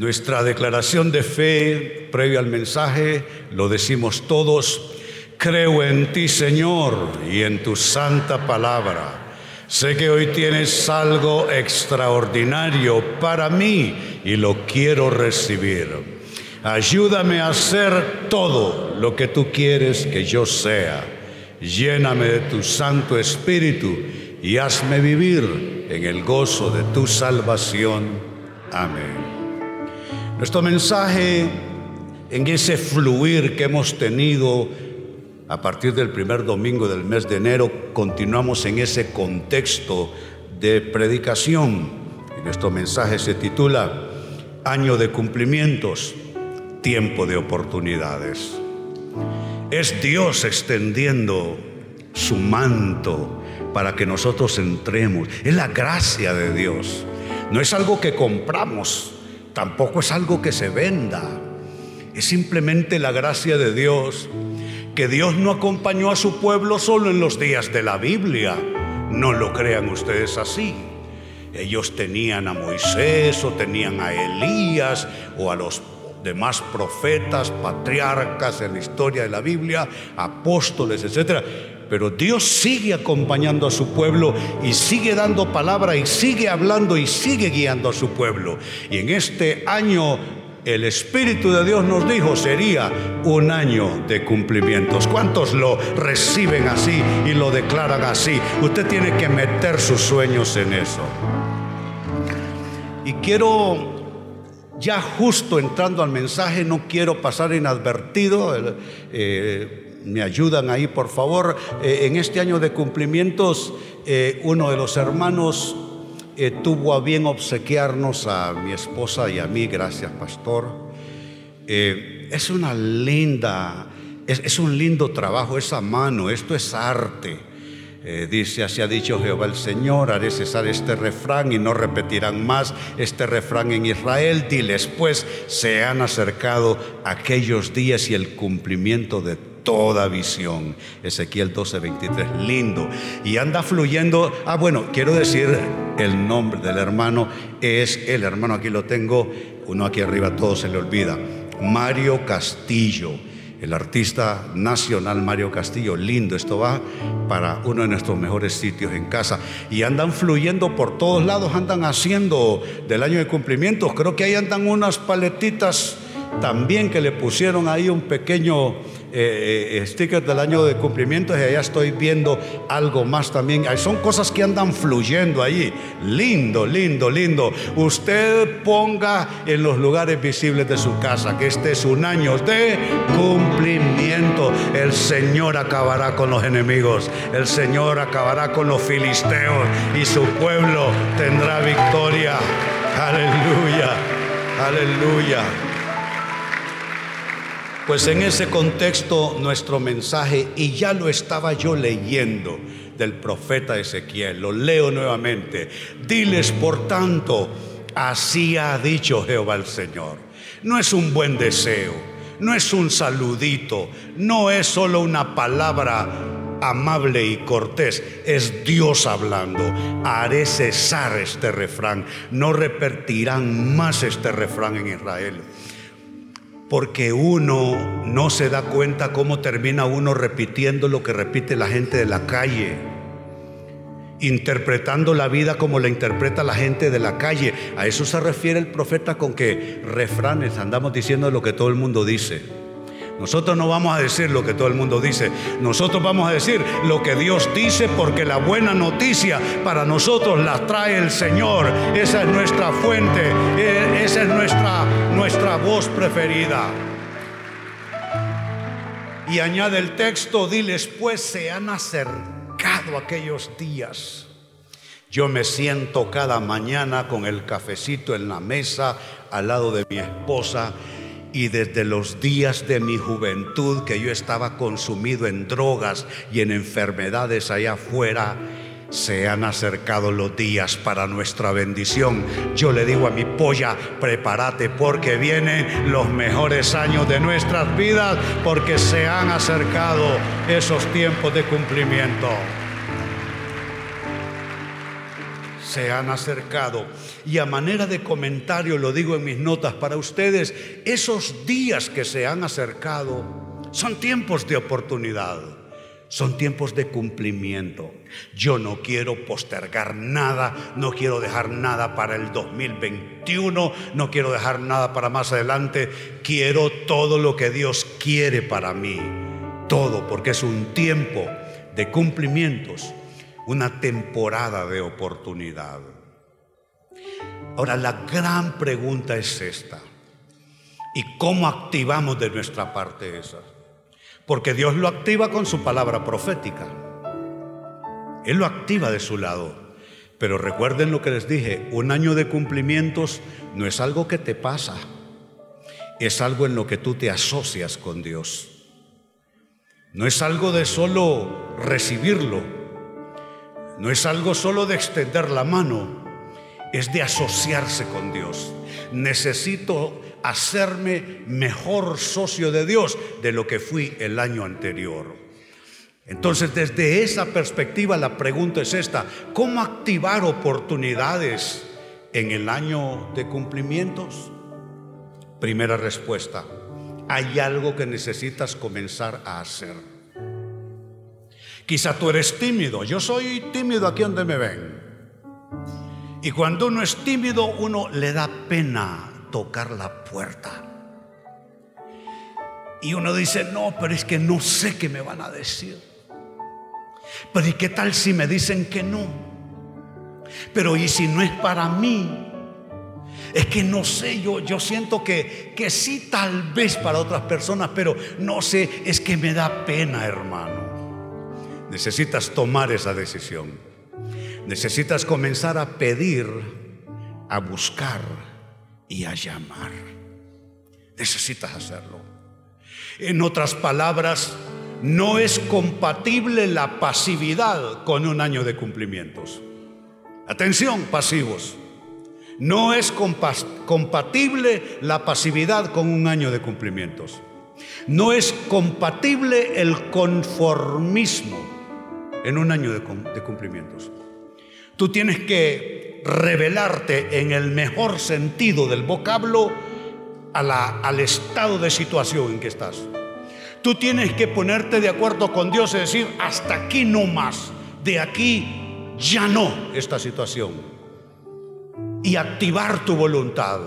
Nuestra declaración de fe previo al mensaje lo decimos todos. Creo en ti, Señor, y en tu santa palabra. Sé que hoy tienes algo extraordinario para mí y lo quiero recibir. Ayúdame a hacer todo lo que tú quieres que yo sea. Lléname de tu Santo Espíritu y hazme vivir en el gozo de tu salvación. Amén. Nuestro mensaje en ese fluir que hemos tenido a partir del primer domingo del mes de enero, continuamos en ese contexto de predicación. Y nuestro mensaje se titula Año de cumplimientos, tiempo de oportunidades. Es Dios extendiendo su manto para que nosotros entremos. Es la gracia de Dios. No es algo que compramos tampoco es algo que se venda, es simplemente la gracia de Dios, que Dios no acompañó a su pueblo solo en los días de la Biblia, no lo crean ustedes así. Ellos tenían a Moisés o tenían a Elías o a los demás profetas, patriarcas en la historia de la Biblia, apóstoles, etcétera pero Dios sigue acompañando a su pueblo y sigue dando palabra y sigue hablando y sigue guiando a su pueblo. Y en este año el Espíritu de Dios nos dijo sería un año de cumplimientos. ¿Cuántos lo reciben así y lo declaran así? Usted tiene que meter sus sueños en eso. Y quiero, ya justo entrando al mensaje, no quiero pasar inadvertido. Eh, me ayudan ahí, por favor. Eh, en este año de cumplimientos, eh, uno de los hermanos eh, tuvo a bien obsequiarnos a mi esposa y a mí, gracias, pastor. es una linda, es, un lindo trabajo, esa mano, esto es arte. dice, así ha dicho Jehová el Señor, haré cesar este refrán y no repetirán más este refrán en Israel. Diles pues, se han acercado aquellos días y el cumplimiento de toda visión. Ezequiel 12:23, lindo. Y anda fluyendo. Ah, bueno, quiero decir el nombre del hermano es el hermano, aquí lo tengo, uno aquí arriba, todo se le olvida. Mario Castillo, el artista nacional Mario Castillo, lindo, esto va para uno de nuestros mejores sitios en casa. Y andan fluyendo por todos lados, andan haciendo del año de cumplimientos. Creo que ahí andan unas paletitas también que le pusieron ahí un pequeño eh, eh, stickers del año de cumplimiento y allá estoy viendo algo más también. Son cosas que andan fluyendo ahí. Lindo, lindo, lindo. Usted ponga en los lugares visibles de su casa que este es un año de cumplimiento. El Señor acabará con los enemigos. El Señor acabará con los filisteos y su pueblo tendrá victoria. Aleluya. Aleluya. Pues en ese contexto nuestro mensaje, y ya lo estaba yo leyendo del profeta Ezequiel, lo leo nuevamente, diles por tanto, así ha dicho Jehová el Señor. No es un buen deseo, no es un saludito, no es solo una palabra amable y cortés, es Dios hablando. Haré cesar este refrán, no repetirán más este refrán en Israel porque uno no se da cuenta cómo termina uno repitiendo lo que repite la gente de la calle, interpretando la vida como la interpreta la gente de la calle. A eso se refiere el profeta con que refranes, andamos diciendo lo que todo el mundo dice. Nosotros no vamos a decir lo que todo el mundo dice. Nosotros vamos a decir lo que Dios dice porque la buena noticia para nosotros la trae el Señor. Esa es nuestra fuente. Eh, esa es nuestra, nuestra voz preferida. Y añade el texto, diles pues se han acercado aquellos días. Yo me siento cada mañana con el cafecito en la mesa al lado de mi esposa y desde los días de mi juventud que yo estaba consumido en drogas y en enfermedades allá afuera, se han acercado los días para nuestra bendición. Yo le digo a mi polla, prepárate porque vienen los mejores años de nuestras vidas porque se han acercado esos tiempos de cumplimiento. Se han acercado. Y a manera de comentario lo digo en mis notas para ustedes, esos días que se han acercado son tiempos de oportunidad. Son tiempos de cumplimiento. Yo no quiero postergar nada, no quiero dejar nada para el 2021, no quiero dejar nada para más adelante. Quiero todo lo que Dios quiere para mí. Todo, porque es un tiempo de cumplimientos, una temporada de oportunidad. Ahora, la gran pregunta es esta. ¿Y cómo activamos de nuestra parte esa? Porque Dios lo activa con su palabra profética. Él lo activa de su lado. Pero recuerden lo que les dije, un año de cumplimientos no es algo que te pasa, es algo en lo que tú te asocias con Dios. No es algo de solo recibirlo, no es algo solo de extender la mano, es de asociarse con Dios. Necesito hacerme mejor socio de Dios de lo que fui el año anterior. Entonces, desde esa perspectiva, la pregunta es esta, ¿cómo activar oportunidades en el año de cumplimientos? Primera respuesta, hay algo que necesitas comenzar a hacer. Quizá tú eres tímido, yo soy tímido aquí donde me ven. Y cuando uno es tímido, uno le da pena tocar la puerta. Y uno dice, no, pero es que no sé qué me van a decir. Pero ¿y qué tal si me dicen que no? Pero ¿y si no es para mí? Es que no sé, yo, yo siento que, que sí tal vez para otras personas, pero no sé, es que me da pena, hermano. Necesitas tomar esa decisión. Necesitas comenzar a pedir, a buscar y a llamar. Necesitas hacerlo. En otras palabras, no es compatible la pasividad con un año de cumplimientos. Atención, pasivos. No es compatible la pasividad con un año de cumplimientos. No es compatible el conformismo en un año de, cumplimientos. Tú tienes que revelarte en el mejor sentido del vocablo al estado de situación en que estás. Tú tienes que ponerte de acuerdo con Dios y decir, hasta aquí no más, de aquí ya no esta situación. Y activar tu voluntad.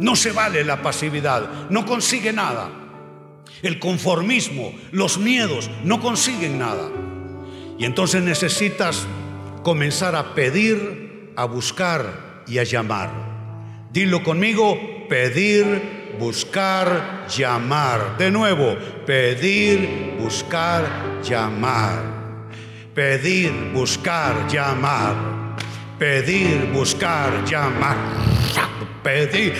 No se vale la pasividad, no consigue nada. El conformismo, los miedos, no consiguen nada. Y entonces necesitas comenzar a pedir a buscar y a llamar. Dilo conmigo, pedir, buscar, llamar. De nuevo, pedir, buscar, llamar. Pedir, buscar, llamar. Pedir, buscar, llamar. Pedir.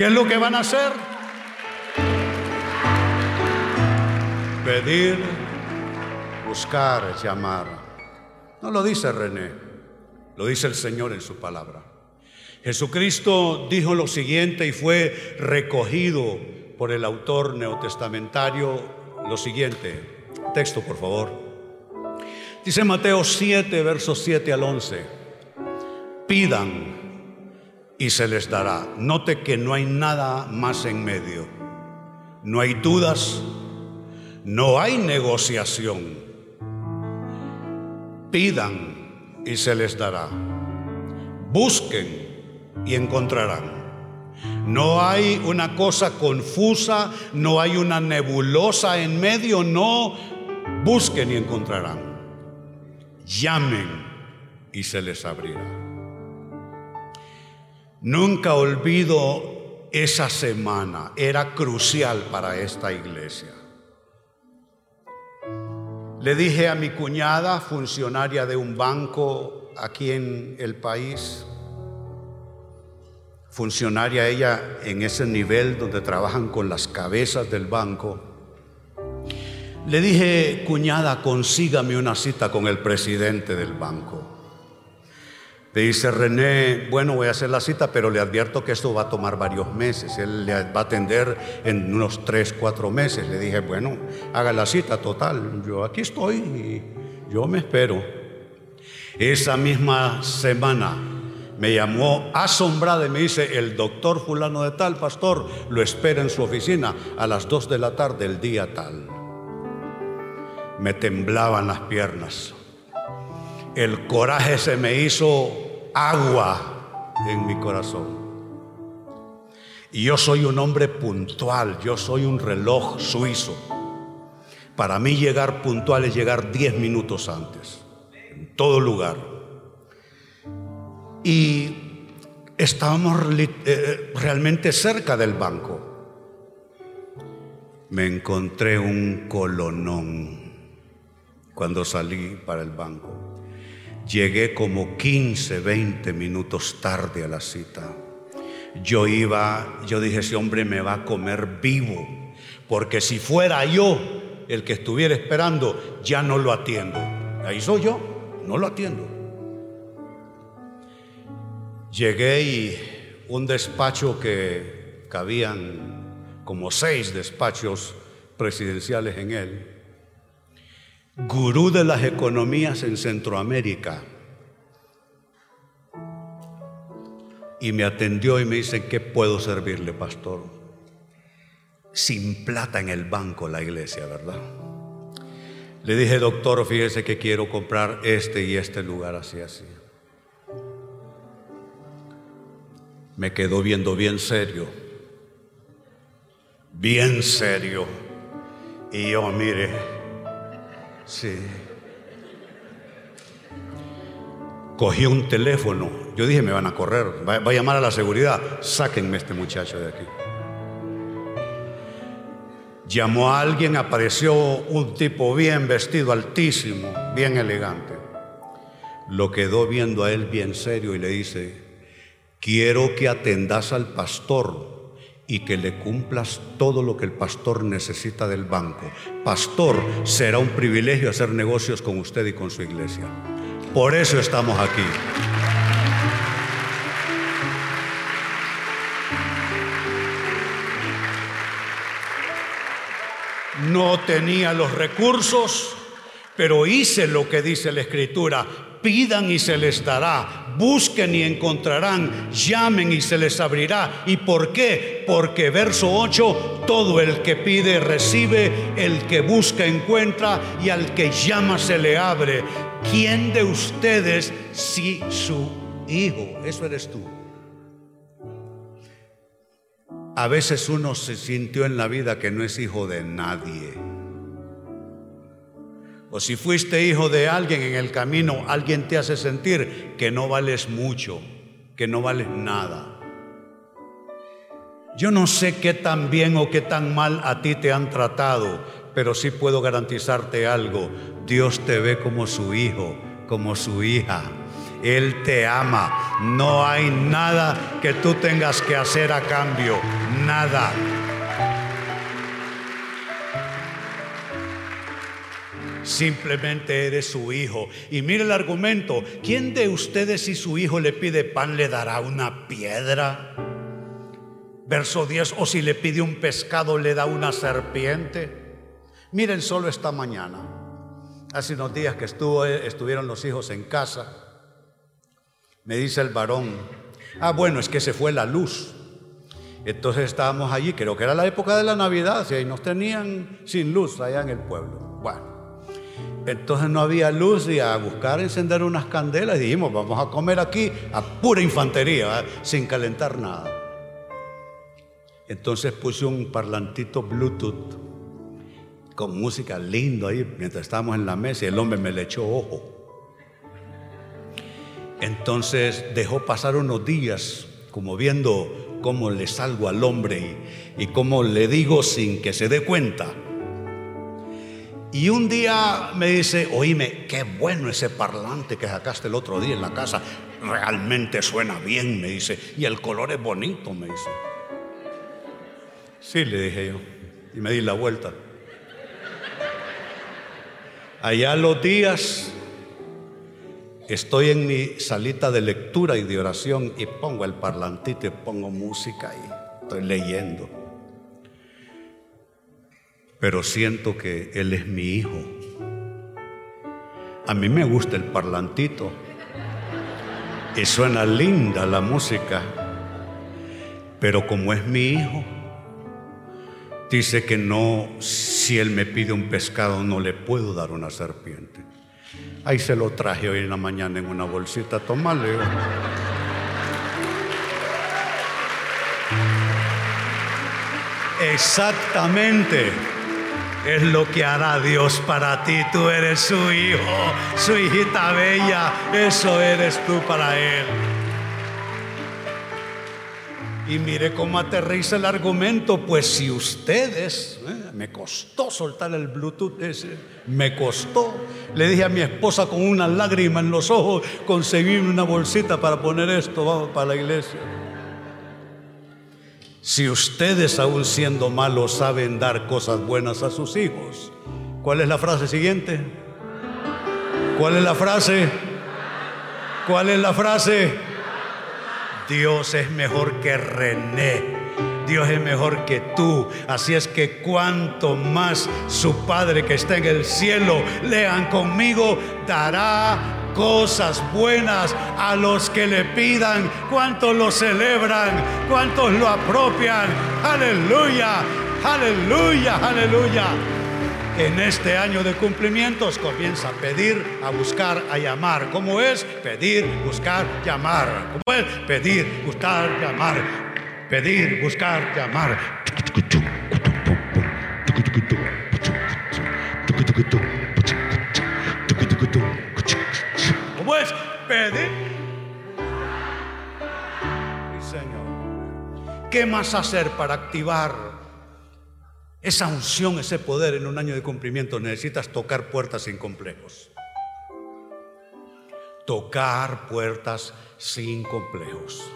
¿Qué es lo que van a hacer? Pedir, buscar, llamar. No lo dice René, lo dice el Señor en su palabra. Jesucristo dijo lo siguiente y fue recogido por el autor neotestamentario lo siguiente. Texto, por favor. Dice Mateo 7, versos 7 al 11. Pidan y se les dará. Note que no hay nada más en medio. No hay dudas, no hay negociación. Pidan y se les dará. Busquen y encontrarán. No hay una cosa confusa, no hay una nebulosa en medio, no. Busquen y encontrarán. Llamen y se les abrirá. Nunca olvido esa semana, era crucial para esta iglesia. Le dije a mi cuñada, funcionaria de un banco aquí en el país, funcionaria ella en ese nivel donde trabajan con las cabezas del banco, Le dije, cuñada, consígame una cita con el presidente del banco. Le dice René, bueno, voy a hacer la cita, pero le advierto que esto va a tomar varios meses. Él le va a atender en unos tres, cuatro meses. Le dije, bueno, haga la cita total. Yo aquí estoy y yo me espero. Esa misma semana me llamó asombrada y me dice, el doctor fulano de tal, pastor, lo espera en su oficina a las dos de la tarde el día tal. Me temblaban las piernas el coraje se me hizo agua en mi corazón. Y yo soy un hombre puntual, yo soy un reloj suizo. Para mí llegar puntual es llegar 10 minutos antes, en todo lugar. Y estábamos eh, realmente cerca del banco. Me encontré un colonón cuando salí para el banco. Llegué como 15, 20 minutos tarde a la cita. Yo iba, yo dije, ese hombre me va a comer vivo, porque si fuera yo el que estuviera esperando, ya no lo atiendo. Ahí soy yo, no lo atiendo. Llegué y un despacho que cabían como seis despachos presidenciales en él, gurú de las economías en Centroamérica. Y me atendió y me dice, ¿qué puedo servirle, pastor? Sin plata en el banco la iglesia, ¿verdad? Le dije, doctor, fíjese que quiero comprar este y este lugar así, así. Me quedó viendo bien serio, bien serio. Y yo, mire, Sí. Cogí un teléfono. Yo dije, me van a correr. Va, a llamar a la seguridad. Sáquenme este muchacho de aquí. Llamó a alguien, apareció un tipo bien vestido, altísimo, bien elegante. Lo quedó viendo a él bien serio y le dice, quiero que atendas al pastor y que le cumplas todo lo que el pastor necesita del banco. Pastor, será un privilegio hacer negocios con usted y con su iglesia. Por eso estamos aquí. No tenía los recursos, pero hice lo que dice la escritura. Pidan y se les dará, busquen y encontrarán, llamen y se les abrirá. ¿Y por qué? Porque verso 8, todo el que pide recibe, el que busca encuentra y al que llama se le abre. ¿Quién de ustedes si su hijo? Eso eres tú. A veces uno se sintió en la vida que no es hijo de nadie o si fuiste hijo de alguien en el camino, alguien te hace sentir que no vales mucho, que no vales nada. Yo no sé qué tan bien o qué tan mal a ti te han tratado, pero sí puedo garantizarte algo. Dios te ve como su hijo, como su hija. Él te ama. No hay nada que tú tengas que hacer a cambio. Nada. Simplemente eres su hijo. Y mire el argumento. ¿Quién de ustedes si su hijo le pide pan le dará una piedra? Verso 10. O si le pide un pescado le da una serpiente. Miren solo esta mañana. Hace unos días que estuvo, estuvieron los hijos en casa. Me dice el varón. Ah, bueno, es que se fue la luz. Entonces estábamos allí, creo que era la época de la Navidad, y nos tenían sin luz allá en el pueblo. Entonces no había luz y a buscar encender unas candelas y dijimos, vamos a comer aquí a pura infantería, sin calentar nada. Entonces puse un parlantito Bluetooth con música lindo ahí mientras estábamos en la mesa y el hombre me le echó ojo. Entonces dejó pasar unos días como viendo cómo le salgo al hombre y cómo le digo sin que se dé cuenta y un día me dice, oíme, qué bueno ese parlante que sacaste el otro día en la casa. Realmente suena bien, me dice. Y el color es bonito, me dice. Sí, le dije yo. Y me di la vuelta. Allá los días estoy en mi salita de lectura y de oración y pongo el parlantito y pongo música y estoy leyendo. Pero siento que Él es mi hijo. A mí me gusta el parlantito y suena linda la música, pero como es mi hijo, dice que no, si él me pide un pescado, no le puedo dar una serpiente. Ahí se lo traje hoy en la mañana en una bolsita, tomale. Exactamente es lo que hará Dios para ti. Tú eres su hijo, su hijita bella, eso eres tú para Él. Y mire cómo aterriza el argumento, pues si ustedes, eh, me costó soltar el Bluetooth ese, me costó. Le dije a mi esposa con una lágrima en los ojos, conseguirme una bolsita para poner esto, vamos, para la iglesia. Si ustedes aún siendo malos saben dar cosas buenas a sus hijos, ¿cuál es la frase siguiente? ¿Cuál es la frase? ¿Cuál es la frase? Dios es mejor que René. Dios es mejor que tú. Así es que cuanto más su Padre que está en el cielo, lean conmigo, dará cosas buenas a los que le pidan. ¿Cuántos lo celebran? ¿Cuántos lo apropian? Aleluya, aleluya, aleluya en este año de cumplimientos comienza a pedir, a buscar, a llamar. ¿Cómo es? Pedir, buscar, llamar. ¿Cómo es? Pedir, buscar, llamar. Pedir, buscar, llamar. Pedir. Señor. ¿Qué más hacer para activar esa unción, ese poder en un año de cumplimiento, necesitas tocar puertas sin complejos. Tocar puertas sin complejos.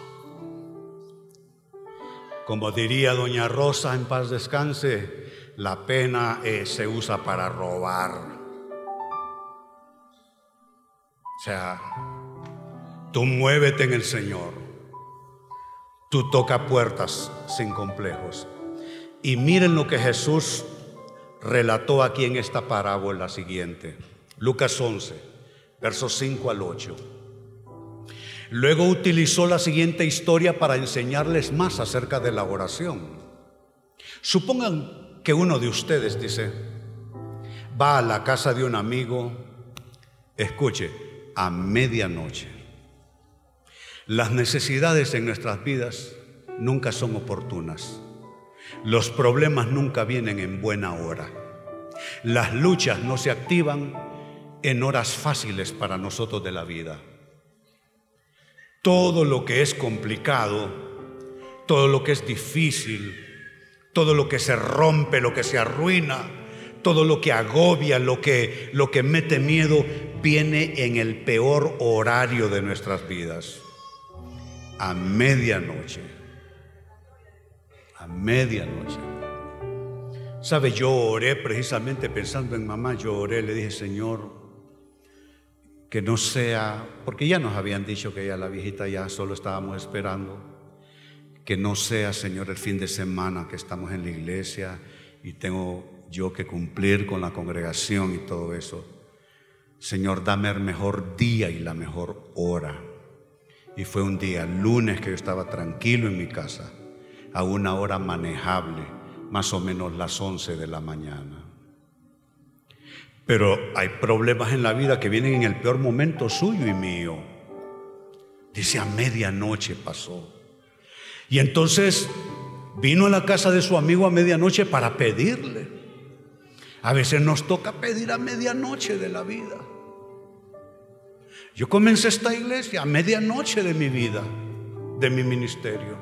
Como diría doña Rosa, en paz descanse, la pena eh, se usa para robar. O sea, tú muévete en el Señor. Tú toca puertas sin complejos. Y miren lo que Jesús relató aquí en esta parábola siguiente. Lucas 11, versos 5 al 8. Luego utilizó la siguiente historia para enseñarles más acerca de la oración. Supongan que uno de ustedes dice, va a la casa de un amigo, escuche, a medianoche. Las necesidades en nuestras vidas nunca son oportunas. Los problemas nunca vienen en buena hora. Las luchas no se activan en horas fáciles para nosotros de la vida. Todo lo que es complicado, todo lo que es difícil, todo lo que se rompe, lo que se arruina, todo lo que agobia, lo que, lo que mete miedo, viene en el peor horario de nuestras vidas, a medianoche medianoche. Sabe, yo oré precisamente pensando en mamá, yo oré, le dije, Señor, que no sea, porque ya nos habían dicho que ya la viejita ya solo estábamos esperando, que no sea, Señor, el fin de semana que estamos en la iglesia y tengo yo que cumplir con la congregación y todo eso. Señor, dame el mejor día y la mejor hora. Y fue un día, lunes, que yo estaba tranquilo en mi casa a una hora manejable, más o menos las 11 de la mañana. Pero hay problemas en la vida que vienen en el peor momento suyo y mío. Dice, a medianoche pasó. Y entonces vino a la casa de su amigo a medianoche para pedirle. A veces nos toca pedir a medianoche de la vida. Yo comencé esta iglesia a medianoche de mi vida, de mi ministerio.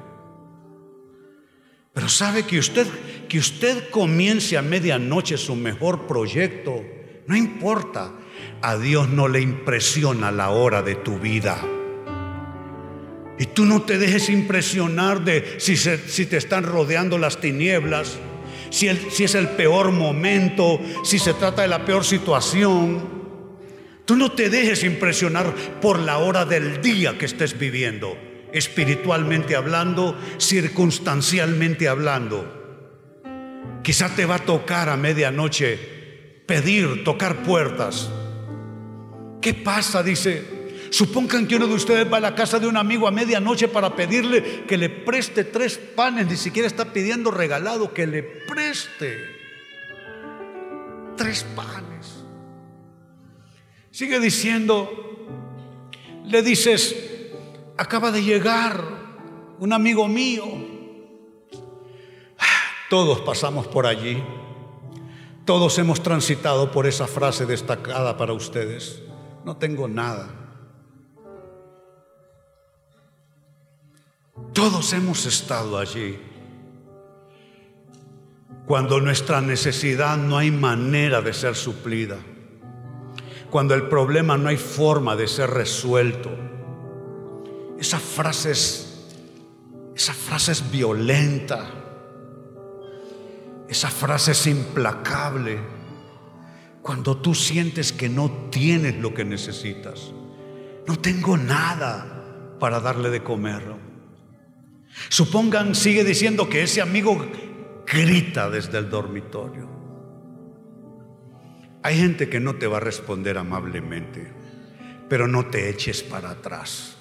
Pero sabe que usted, que usted comience a medianoche su mejor proyecto, no importa. A Dios no le impresiona la hora de tu vida. Y tú no te dejes impresionar de si, si te están rodeando las tinieblas, si, si es el peor momento, si se trata de la peor situación. Tú no te dejes impresionar por la hora del día que estés viviendo, espiritualmente hablando, circunstancialmente hablando. Quizá te va a tocar a medianoche pedir, tocar puertas. ¿Qué pasa? Dice, Supongan que uno de ustedes va a la casa de un amigo a medianoche para pedirle que le preste tres panes, ni siquiera está pidiendo regalado, que le preste tres panes. Sigue diciendo, le dices, acaba de llegar un amigo mío. Todos pasamos por allí. Todos hemos transitado por esa frase destacada para ustedes. No tengo nada. Todos hemos estado allí. Cuando nuestra necesidad no hay manera de ser suplida. Cuando el problema no hay forma de ser resuelto. Esa frase es, esa frase es violenta. Esa frase es implacable. Cuando tú sientes que no tienes lo que necesitas. No tengo nada para darle de comer. Supongan, sigue diciendo que ese amigo grita desde el dormitorio. Hay gente que no te va a responder amablemente, pero no te eches para atrás.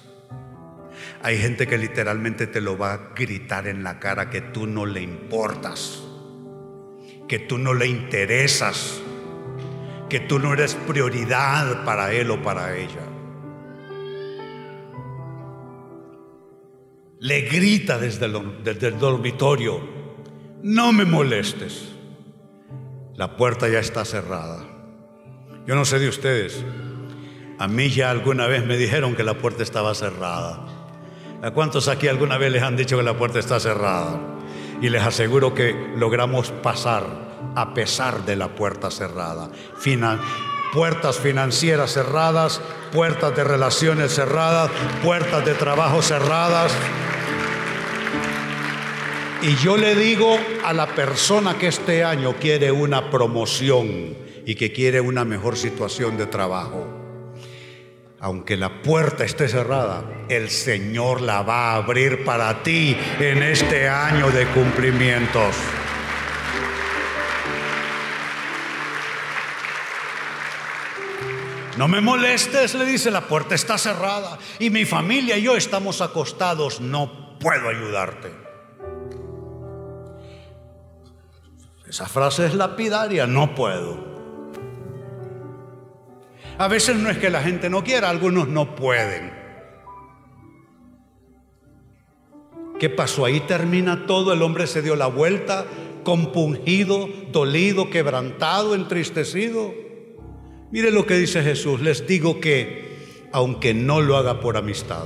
Hay gente que literalmente te lo va a gritar en la cara que tú no le importas, que tú no le interesas, que tú no eres prioridad para él o para ella. le grita desde el, dormitorio, no me molestes. La puerta ya está cerrada. Yo no sé de ustedes. A mí ya alguna vez me dijeron que la puerta estaba cerrada. ¿A cuántos aquí alguna vez les han dicho que la puerta está cerrada? Y les aseguro que logramos pasar a pesar de la puerta cerrada. puertas financieras cerradas, puertas de relaciones cerradas, puertas de trabajo cerradas. Y yo le digo a la persona que este año quiere una promoción y que quiere una mejor situación de trabajo, aunque la puerta esté cerrada, el Señor la va a abrir para ti en este año de cumplimientos. No me molestes, le dice, la puerta está cerrada y mi familia y yo estamos acostados, no puedo ayudarte. Esa frase es lapidaria, no puedo. A veces no es que la gente no quiera, algunos no pueden. ¿Qué pasó? Ahí termina todo, el hombre se dio la vuelta, compungido, dolido, quebrantado, entristecido. Mire lo que dice Jesús, les digo que, aunque no lo haga por amistad,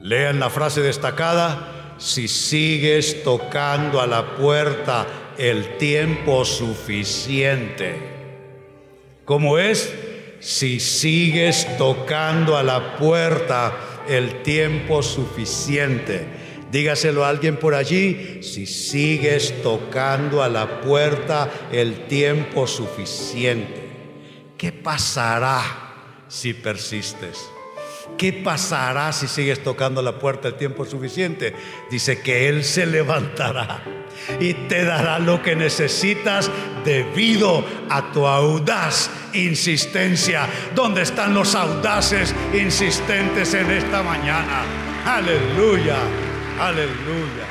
lean la frase destacada, si sigues tocando a la puerta el tiempo suficiente. ¿Cómo es? Si sigues tocando a la puerta el tiempo suficiente. Dígaselo a alguien por allí, si sigues tocando a la puerta el tiempo suficiente. ¿Qué pasará si persistes? ¿Qué pasará si sigues tocando la puerta el tiempo suficiente? Dice que Él se levantará y te dará lo que necesitas debido a tu audaz insistencia. ¿Dónde están los audaces insistentes en esta mañana? Aleluya, aleluya.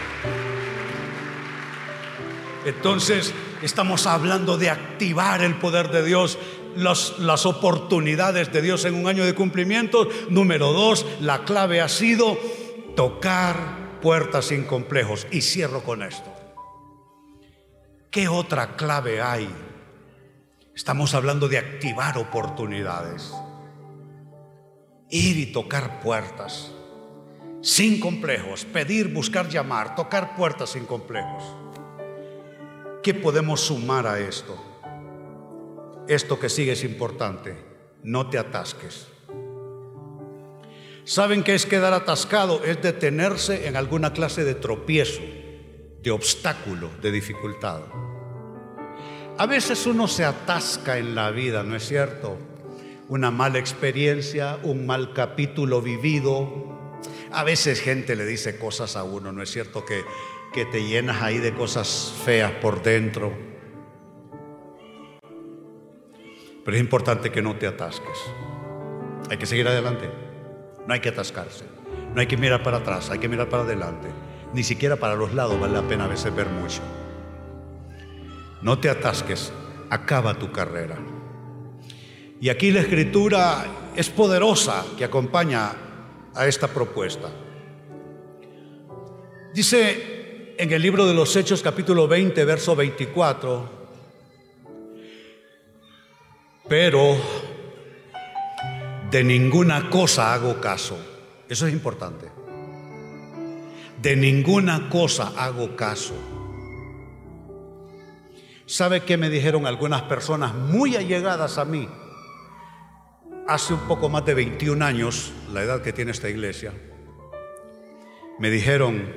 Entonces estamos hablando de activar el poder de Dios las, oportunidades de Dios en un año de cumplimiento. Número dos, la clave ha sido tocar puertas sin complejos. Y cierro con esto. ¿Qué otra clave hay? Estamos hablando de activar oportunidades. Ir y tocar puertas sin complejos. Pedir, buscar, llamar, tocar puertas sin complejos. ¿Qué podemos sumar a esto? Esto que sigue es importante. No te atasques. ¿Saben qué es quedar atascado? Es detenerse en alguna clase de tropiezo. de obstáculo, de dificultad. A veces uno se atasca en la vida, ¿no es cierto? Una mala experiencia, un mal capítulo vivido. A veces gente le dice cosas a uno, ¿no es cierto? Que, que te llenas ahí de cosas feas por dentro. Pero es importante que no te atasques. Hay que seguir adelante. No hay que atascarse. No hay que mirar para atrás, hay que mirar para adelante. Ni siquiera para los lados vale la pena a veces ver mucho. No te atasques, acaba tu carrera. Y aquí la escritura es poderosa que acompaña a esta propuesta. Dice en el libro de los Hechos capítulo 20, verso 24, pero de ninguna cosa hago caso. Eso es importante. De ninguna cosa hago caso. ¿Sabe qué me dijeron algunas personas muy allegadas a mí? Hace un poco más de 21 años, la edad que tiene esta iglesia, me dijeron,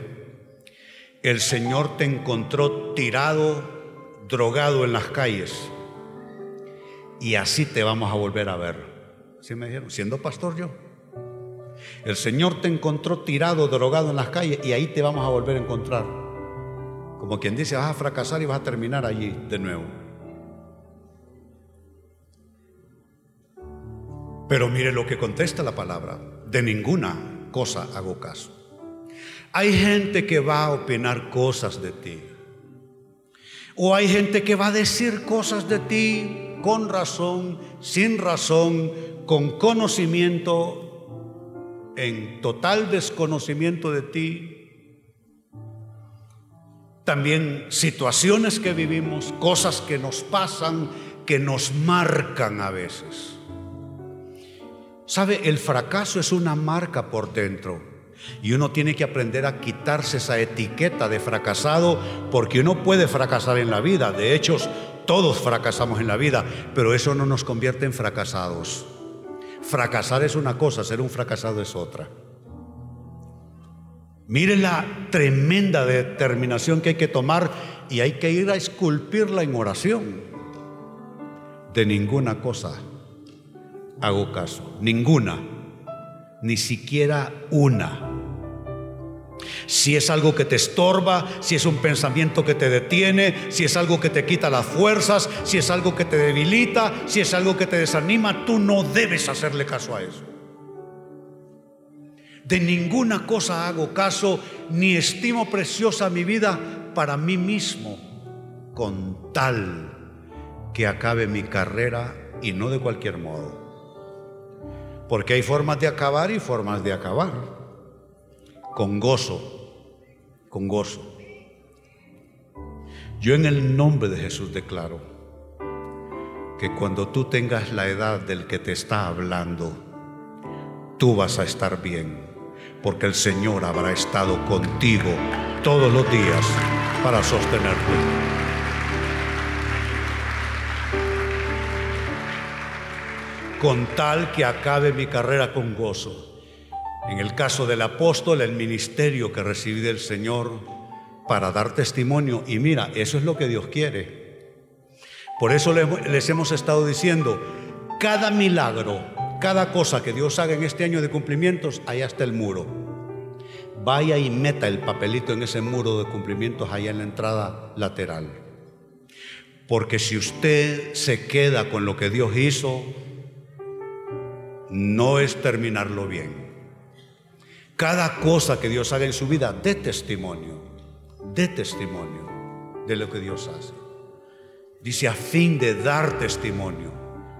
el Señor te encontró tirado, drogado en las calles, y así te vamos a volver a ver. Así me dijeron, siendo pastor yo. El Señor te encontró tirado, drogado en las calles y ahí te vamos a volver a encontrar. Como quien dice, vas a fracasar y vas a terminar allí de nuevo. Pero mire lo que contesta la palabra. De ninguna cosa hago caso. Hay gente que va a opinar cosas de ti. O hay gente que va a decir cosas de ti con razón, sin razón, con conocimiento en total desconocimiento de ti. También situaciones que vivimos, cosas que nos pasan, que nos marcan a veces. ¿Sabe? El fracaso es una marca por dentro. Y uno tiene que aprender a quitarse esa etiqueta de fracasado porque uno puede fracasar en la vida. De hecho, todos fracasamos en la vida, pero eso no nos convierte en fracasados. Fracasar es una cosa, ser un fracasado es otra. Mire la tremenda determinación que hay que tomar y hay que ir a esculpirla en oración. De ninguna cosa hago caso, ninguna, ni siquiera una. Si es algo que te estorba, si es un pensamiento que te detiene, si es algo que te quita las fuerzas, si es algo que te debilita, si es algo que te desanima, tú no debes hacerle caso a eso. De ninguna cosa hago caso, ni estimo preciosa mi vida para mí mismo, con tal que acabe mi carrera y no de cualquier modo. Porque hay formas de acabar y formas de acabar con gozo, con gozo. Yo en el nombre de Jesús declaro que cuando tú tengas la edad del que te está hablando, tú vas a estar bien, porque el Señor habrá estado contigo todos los días para sostenerte. Con tal que acabe mi carrera con gozo en el caso del apóstol, el ministerio que recibí del Señor para dar testimonio. Y mira, eso es lo que Dios quiere. Por eso les hemos estado diciendo, cada milagro, cada cosa que Dios haga en este año de cumplimientos, allá está el muro. Vaya y meta el papelito en ese muro de cumplimientos allá en la entrada lateral. Porque si usted se queda con lo que Dios hizo, no es terminarlo bien. Cada cosa que Dios haga en su vida, dé testimonio, dé testimonio de lo que Dios hace. Dice a fin de dar testimonio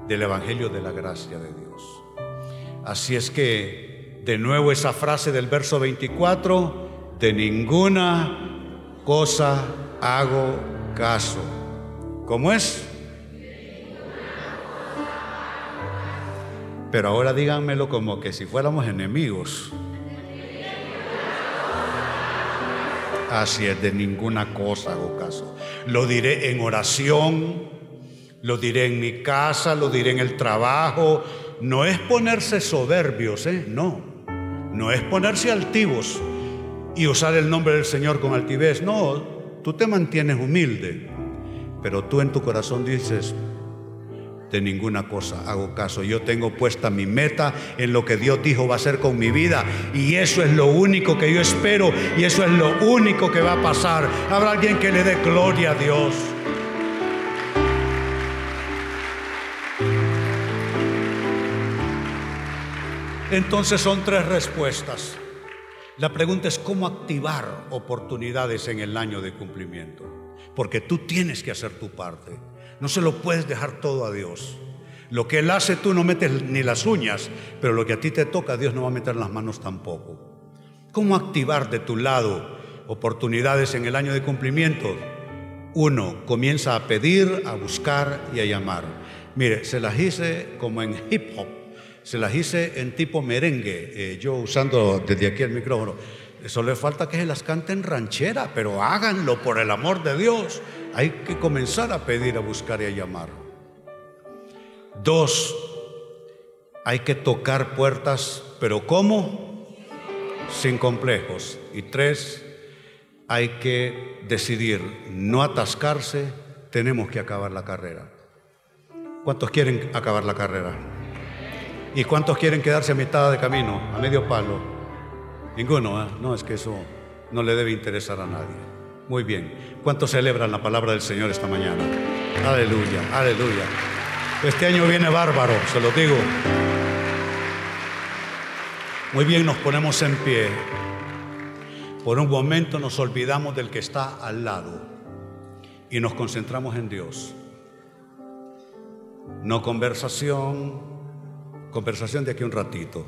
del Evangelio de la gracia de Dios. Así es que, de nuevo esa frase del verso 24, de ninguna cosa hago caso. ¿Cómo es? Pero ahora díganmelo como que si fuéramos enemigos. Así de ninguna cosa hago caso. Lo diré en oración, lo diré en mi casa, lo diré en el trabajo. No es ponerse soberbios, ¿eh? No. No es ponerse altivos y usar el nombre del Señor con altivez. No. Tú te mantienes humilde, pero tú en tu corazón dices, de ninguna cosa hago caso. Yo tengo puesta mi meta en lo que Dios dijo va a hacer con mi vida. Y eso es lo único que yo espero. Y eso es lo único que va a pasar. Habrá alguien que le dé gloria a Dios. Entonces son tres respuestas. La pregunta es cómo activar oportunidades en el año de cumplimiento. Porque tú tienes que hacer tu parte. No se lo puedes dejar todo a Dios. Lo que Él hace tú no metes ni las uñas, pero lo que a ti te toca Dios no va a meter las manos tampoco. ¿Cómo activar de tu lado oportunidades en el año de cumplimiento? Uno, comienza a pedir, a buscar y a llamar. Mire, se las hice como en hip hop, se las hice en tipo merengue, eh, yo usando desde aquí el micrófono. Eso le falta que se las canten ranchera, pero háganlo por el amor de Dios. Hay que comenzar a pedir, a buscar y a llamar. Dos, hay que tocar puertas, pero ¿cómo? Sin complejos. Y tres, hay que decidir no atascarse, tenemos que acabar la carrera. ¿Cuántos quieren acabar la carrera? ¿Y cuántos quieren quedarse a mitad de camino, a medio palo? Ninguno, ¿eh? no, es que eso no le debe interesar a nadie. Muy bien. ¿Cuántos celebran la palabra del Señor esta mañana? Aleluya, aleluya. Este año viene bárbaro, se lo digo. Muy bien, nos ponemos en pie. Por un momento nos olvidamos del que está al lado y nos concentramos en Dios. No conversación, conversación de aquí un ratito.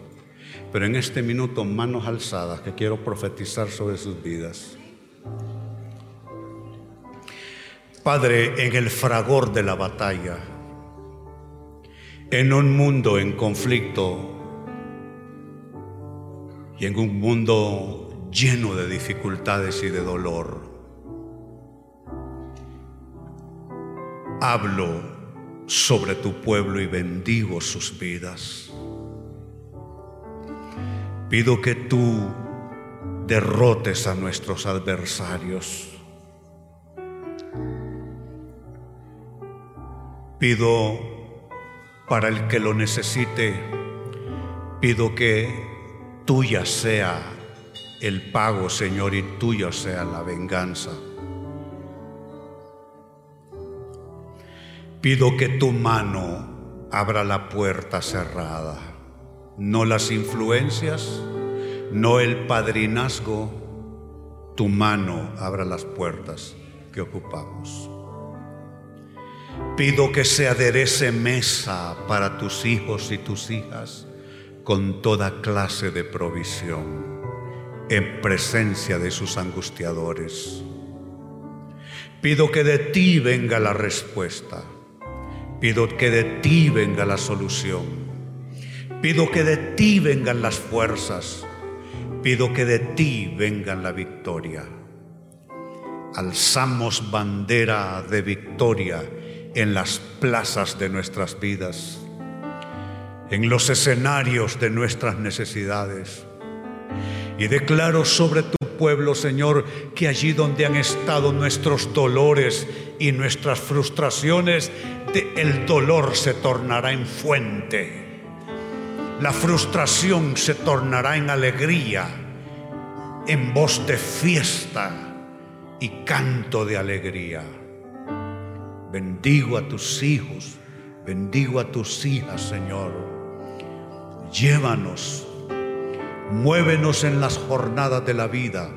Pero en este minuto, manos alzadas, que quiero profetizar sobre sus vidas. Padre, en el fragor de la batalla, en un mundo en conflicto y en un mundo lleno de dificultades y de dolor, hablo sobre tu pueblo y bendigo sus vidas. Pido que tú derrotes a nuestros adversarios. Pido para el que lo necesite, pido que tuya sea el pago, Señor, y tuya sea la venganza. Pido que tu mano abra la puerta cerrada no las influencias, no el padrinazgo, tu mano abra las puertas que ocupamos. Pido que se aderece mesa para tus hijos y tus hijas con toda clase de provisión en presencia de sus angustiadores. Pido que de ti venga la respuesta. Pido que de ti venga la solución. Pido que de ti vengan las fuerzas. Pido que de ti vengan la victoria. Alzamos bandera de victoria en las plazas de nuestras vidas, en los escenarios de nuestras necesidades. Y declaro sobre tu pueblo, Señor, que allí donde han estado nuestros dolores y nuestras frustraciones, el dolor se tornará en fuente la frustración se tornará en alegría, en voz de fiesta y canto de alegría. Bendigo a tus hijos, bendigo a tus hijas, Señor. Llévanos, muévenos en las jornadas de la vida.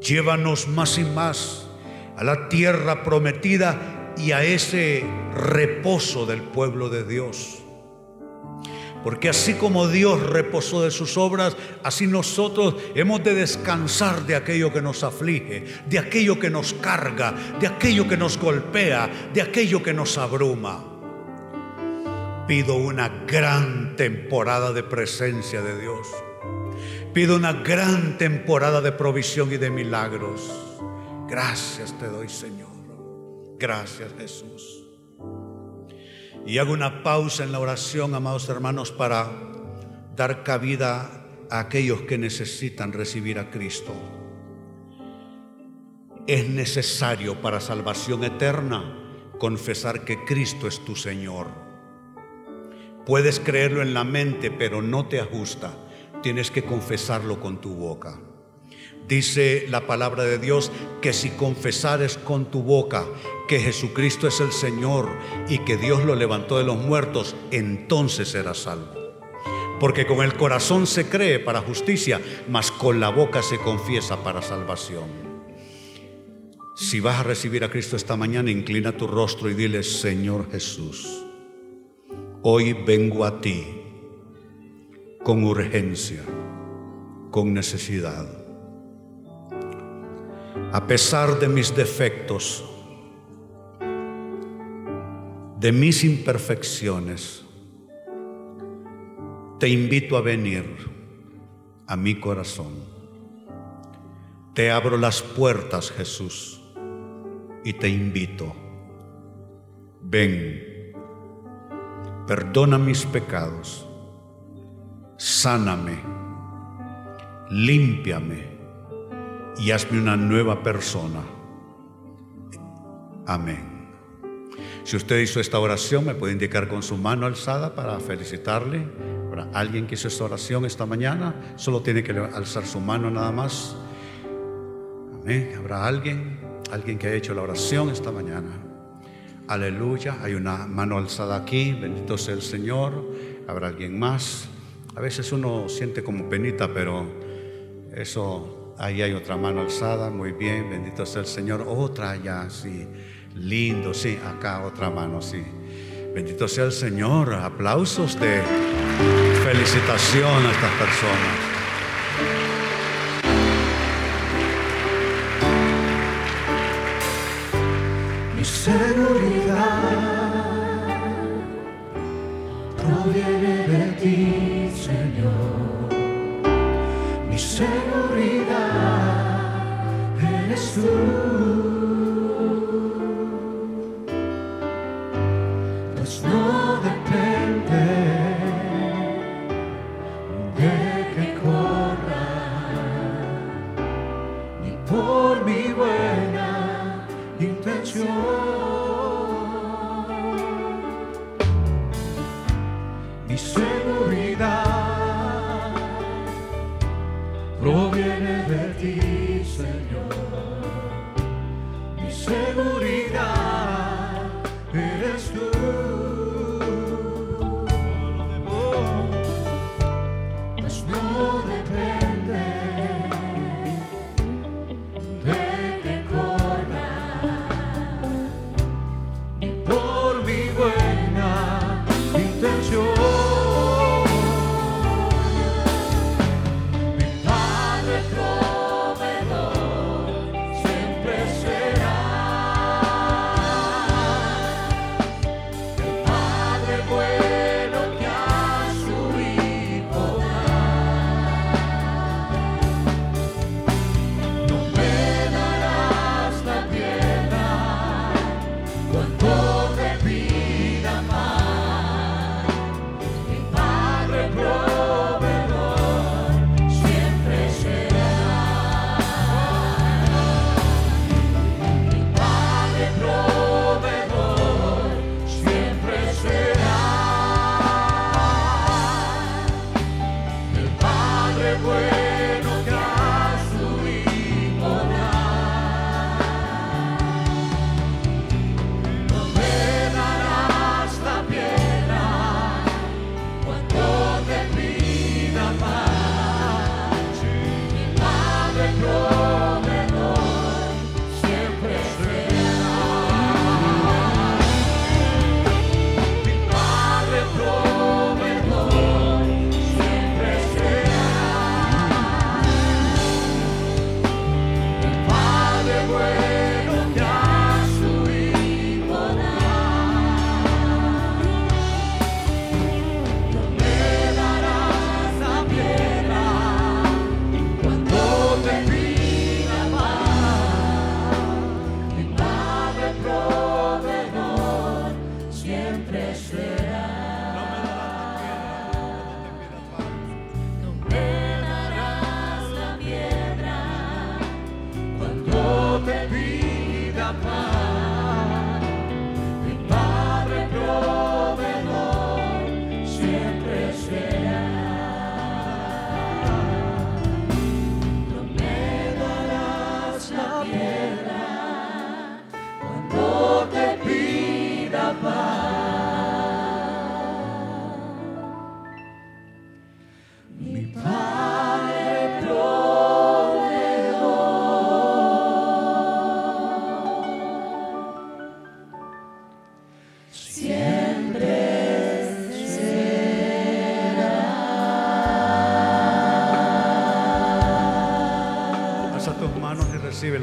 Llévanos más y más a la tierra prometida y a ese reposo del pueblo de Dios. Porque así como Dios reposó de sus obras, así nosotros hemos de descansar de aquello que nos aflige, de aquello que nos carga, de aquello que nos golpea, de aquello que nos abruma. Pido una gran temporada de presencia de Dios. Pido una gran temporada de provisión y de milagros. Gracias te doy, Señor. Gracias, Jesús. Y hago una pausa en la oración, amados hermanos, para dar cabida a aquellos que necesitan recibir a Cristo. es necesario para salvación eterna confesar que Cristo es tu Señor. Puedes creerlo en la mente, pero no te ajusta. Tienes que confesarlo con tu boca. Dice la palabra de Dios que si confesares con tu boca que Jesucristo es el Señor y que Dios lo levantó de los muertos, entonces serás salvo. Porque con el corazón se cree para justicia, mas con la boca se confiesa para salvación. Si vas a recibir a Cristo esta mañana, inclina tu rostro y dile, Señor Jesús, hoy vengo a ti con urgencia, con necesidad. A pesar de mis defectos, de mis imperfecciones, te invito a venir a mi corazón. Te abro las puertas, Jesús, y te invito. Ven, perdona mis pecados, sáname, límpiame y hazme una nueva persona. Amén. Si usted hizo esta oración, me puede indicar con su mano alzada para felicitarle. Para alguien que hizo esta oración esta mañana, solo tiene que alzar su mano nada más. Amén. Habrá alguien, alguien que haya hecho la oración esta mañana. Aleluya. Hay una mano alzada aquí. Bendito sea el Señor. Habrá alguien más. A veces uno siente como penita, pero eso, ahí hay otra mano alzada. Muy bien. Bendito sea el Señor. Otra ya, sí. Lindo, sí, acá otra mano, sí. Bendito sea el Señor. Aplausos de felicitación a estas personas.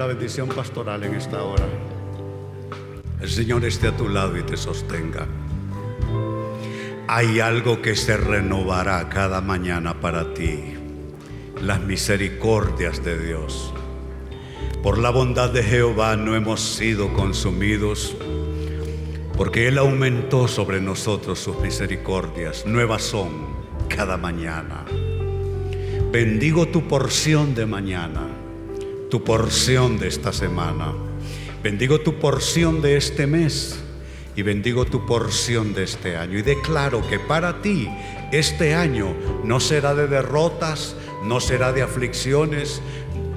Bendición pastoral en esta hora. El Señor esté a tu lado y te sostenga. Hay algo que se renovará cada mañana para ti. Las misericordias de Dios. Por la bondad de Jehová no hemos sido consumidos, porque Él aumentó sobre nosotros sus misericordias. Nuevas son cada mañana. Bendigo tu porción de mañana tu porción de esta semana. Bendigo tu porción de este mes y bendigo tu porción de este año. Y declaro que para ti este año no será de derrotas, no será de aflicciones,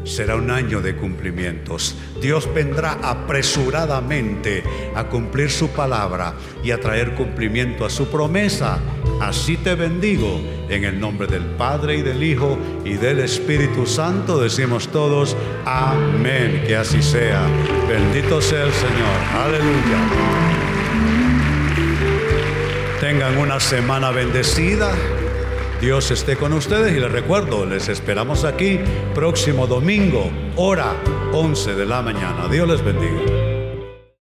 será un año de cumplimientos. Dios vendrá apresuradamente a cumplir su palabra y a traer cumplimiento a su promesa. Así te bendigo en el nombre del Padre y del Hijo y del Espíritu Santo. Decimos todos, amén, que así sea. Bendito sea el Señor. Aleluya. Tengan una semana bendecida. Dios esté con ustedes y les recuerdo, les esperamos aquí próximo domingo, hora 11 de la mañana. Dios les bendiga.